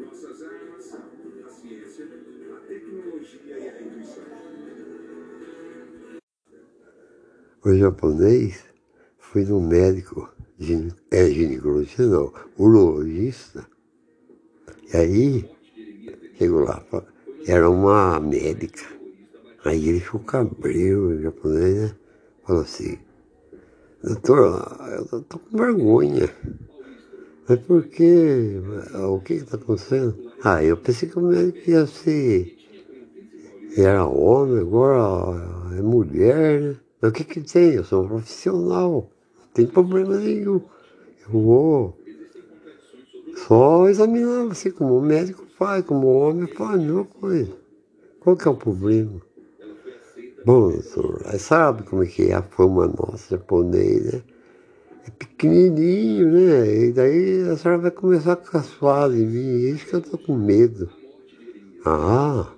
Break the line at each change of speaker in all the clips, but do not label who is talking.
Nossas armas, a ciência, a tecnologia e a intuição.
O japonês foi no médico, é ginecologista não, urologista. E aí, chegou lá, era uma médica. Aí ele ficou cabreiro, o japonês, né? Falou assim, doutor, eu tô com vergonha. Mas por quê? O que que tá acontecendo? Ah, eu pensei que o médico ia ser era homem, agora é mulher, né? Mas o que que tem? Eu sou um profissional, não tem problema nenhum. Eu vou só examinar você como o médico faz, como homem faz, a mesma coisa. Qual que é o problema? Bom, aí sabe como é que é a fama nossa japonês, né? É pequenininho, né? E daí a senhora vai começar a caçoar de mim, isso que eu tô com medo. Ah,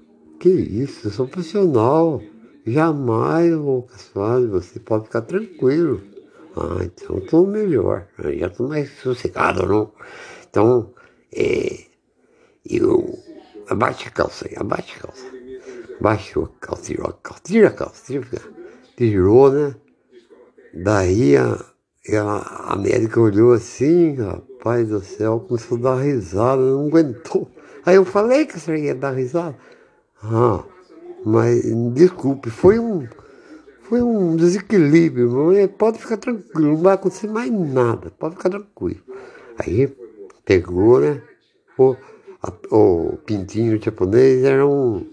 que isso, eu sou profissional. Jamais vou caçoar você, pode ficar tranquilo. Ah, então estou melhor, eu já estou mais sossegado, não? Então, é, eu abaixa a calça aí, abaixa a calça. Baixou a tirou a calça, tira a calça, tira a calça. Tirou, né? Daí a, a, a médica olhou assim, rapaz do céu, começou a dar risada, não aguentou. Aí eu falei que a senhora ia dar risada. Ah, mas desculpe, foi um, foi um desequilíbrio, mas pode ficar tranquilo, não vai acontecer mais nada, pode ficar tranquilo. Aí pegou, né? O, a- o pintinho japonês era um,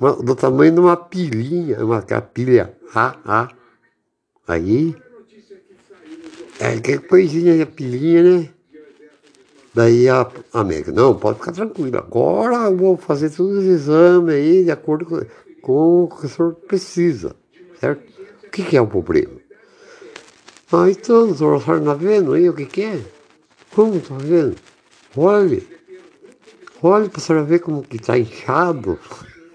uma- do tamanho de uma pilhinha, uma aquela pilha A, A. Aí, é que coisinha de pilhinha, né? Daí a, a médica, não, pode ficar tranquilo, agora eu vou fazer todos os exames aí de acordo com, com o que o senhor precisa, certo? O que, que é o problema? Ah, então, doutor, a senhora está vendo aí o que, que é? Como está vendo? Olhe, olhe para a senhora ver como que está inchado.